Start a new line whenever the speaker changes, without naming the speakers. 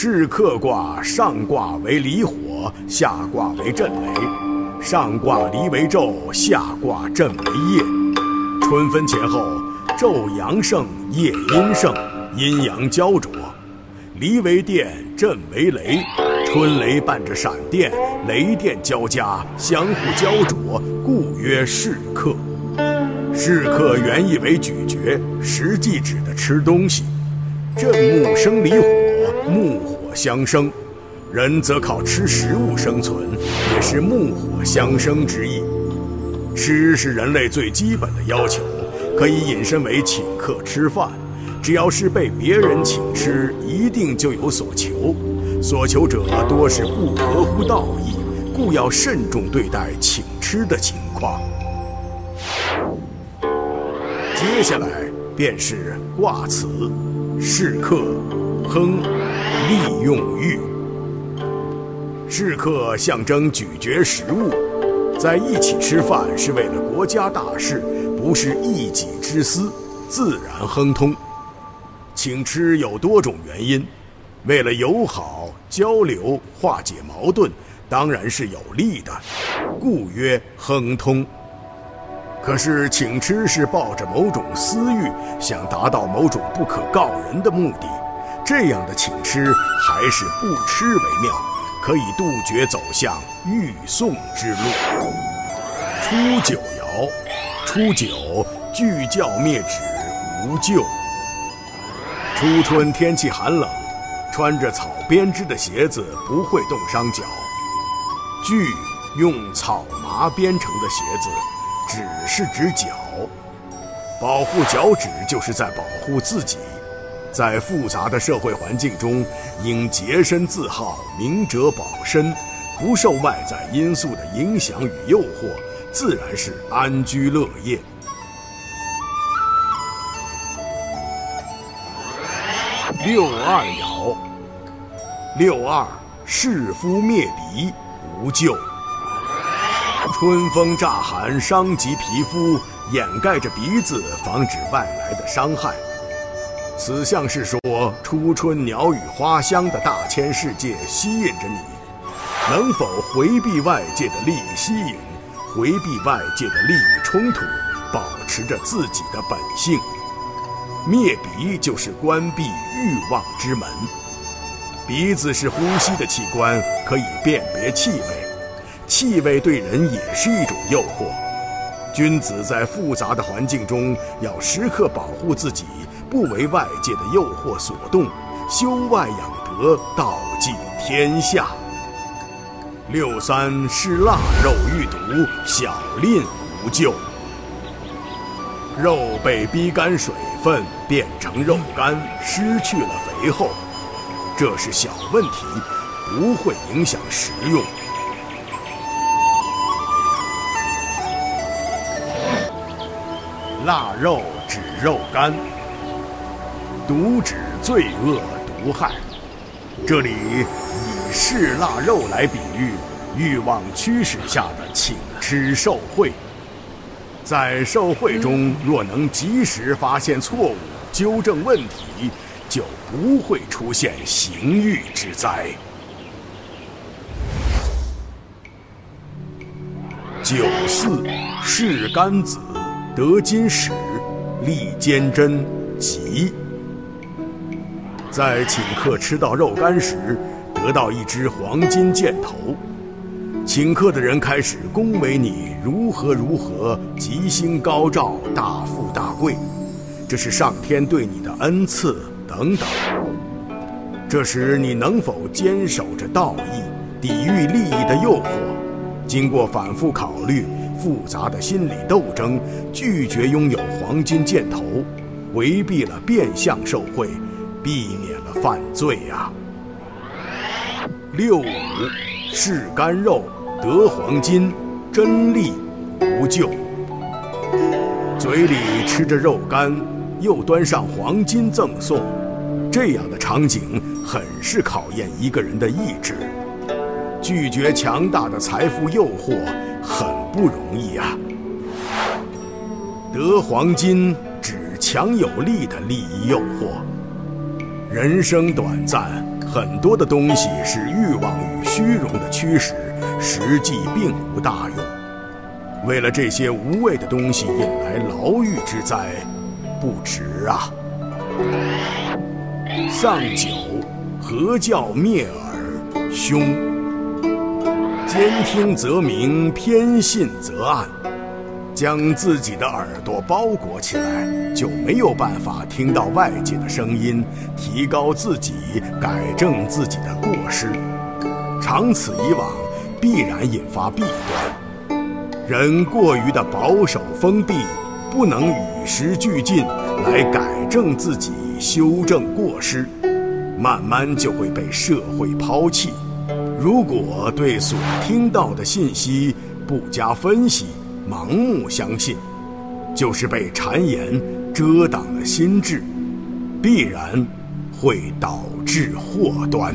是客卦上卦为离火，下卦为震雷。上卦离为昼，下卦震为夜。春分前后，昼阳盛，夜阴盛，阴阳焦灼。离为电，震为雷。春雷伴着闪电，雷电交加，相互焦灼，故曰是客。是客原意为咀嚼，实际指的吃东西。震木生离火。木火相生，人则靠吃食物生存，也是木火相生之意。吃是人类最基本的要求，可以引申为请客吃饭。只要是被别人请吃，一定就有所求，所求者多是不合乎道义，故要慎重对待请吃的情况。接下来便是卦辞，是客，亨。利用欲，是客象征咀嚼食物，在一起吃饭是为了国家大事，不是一己之私，自然亨通。请吃有多种原因，为了友好交流、化解矛盾，当然是有利的，故曰亨通。可是请吃是抱着某种私欲，想达到某种不可告人的目的。这样的请吃还是不吃为妙，可以杜绝走向欲送之路。初九爻，初九具教灭止无咎。初春天气寒冷，穿着草编织的鞋子不会冻伤脚。具用草麻编成的鞋子，只是指脚，保护脚趾就是在保护自己。在复杂的社会环境中，应洁身自好，明哲保身，不受外在因素的影响与诱惑，自然是安居乐业。六二爻，六二弑夫灭鼻，无咎。春风乍寒，伤及皮肤，掩盖着鼻子，防止外来的伤害。此象是说，初春鸟语花香的大千世界吸引着你，能否回避外界的利益吸引，回避外界的利益冲突，保持着自己的本性？灭鼻就是关闭欲望之门。鼻子是呼吸的器官，可以辨别气味，气味对人也是一种诱惑。君子在复杂的环境中，要时刻保护自己。不为外界的诱惑所动，修外养德，道济天下。六三是腊肉遇毒，小吝无咎。肉被逼干水分，变成肉干，失去了肥厚，这是小问题，不会影响食用。腊肉指肉干。毒指罪恶毒害，这里以嗜腊肉来比喻欲望驱使下的请吃受贿。在受贿中，若能及时发现错误、纠正问题，就不会出现刑狱之灾。九四是甘子，得金矢，利坚贞，吉。在请客吃到肉干时，得到一支黄金箭头，请客的人开始恭维你如何如何，吉星高照，大富大贵，这是上天对你的恩赐等等。这时你能否坚守着道义，抵御利益的诱惑？经过反复考虑、复杂的心理斗争，拒绝拥有黄金箭头，回避了变相受贿。避免了犯罪呀。六五是干肉得黄金，真利无咎。嘴里吃着肉干，又端上黄金赠送，这样的场景很是考验一个人的意志。拒绝强大的财富诱惑很不容易啊。得黄金指强有力的利益诱惑。人生短暂，很多的东西是欲望与虚荣的驱使，实际并无大用。为了这些无谓的东西引来牢狱之灾，不值啊！上九，何教灭耳？凶。兼听则明，偏信则暗。将自己的耳朵包裹起来，就没有办法听到外界的声音，提高自己，改正自己的过失。长此以往，必然引发弊端。人过于的保守封闭，不能与时俱进来改正自己、修正过失，慢慢就会被社会抛弃。如果对所听到的信息不加分析，盲目相信，就是被谗言遮挡了心智，必然会导致祸端。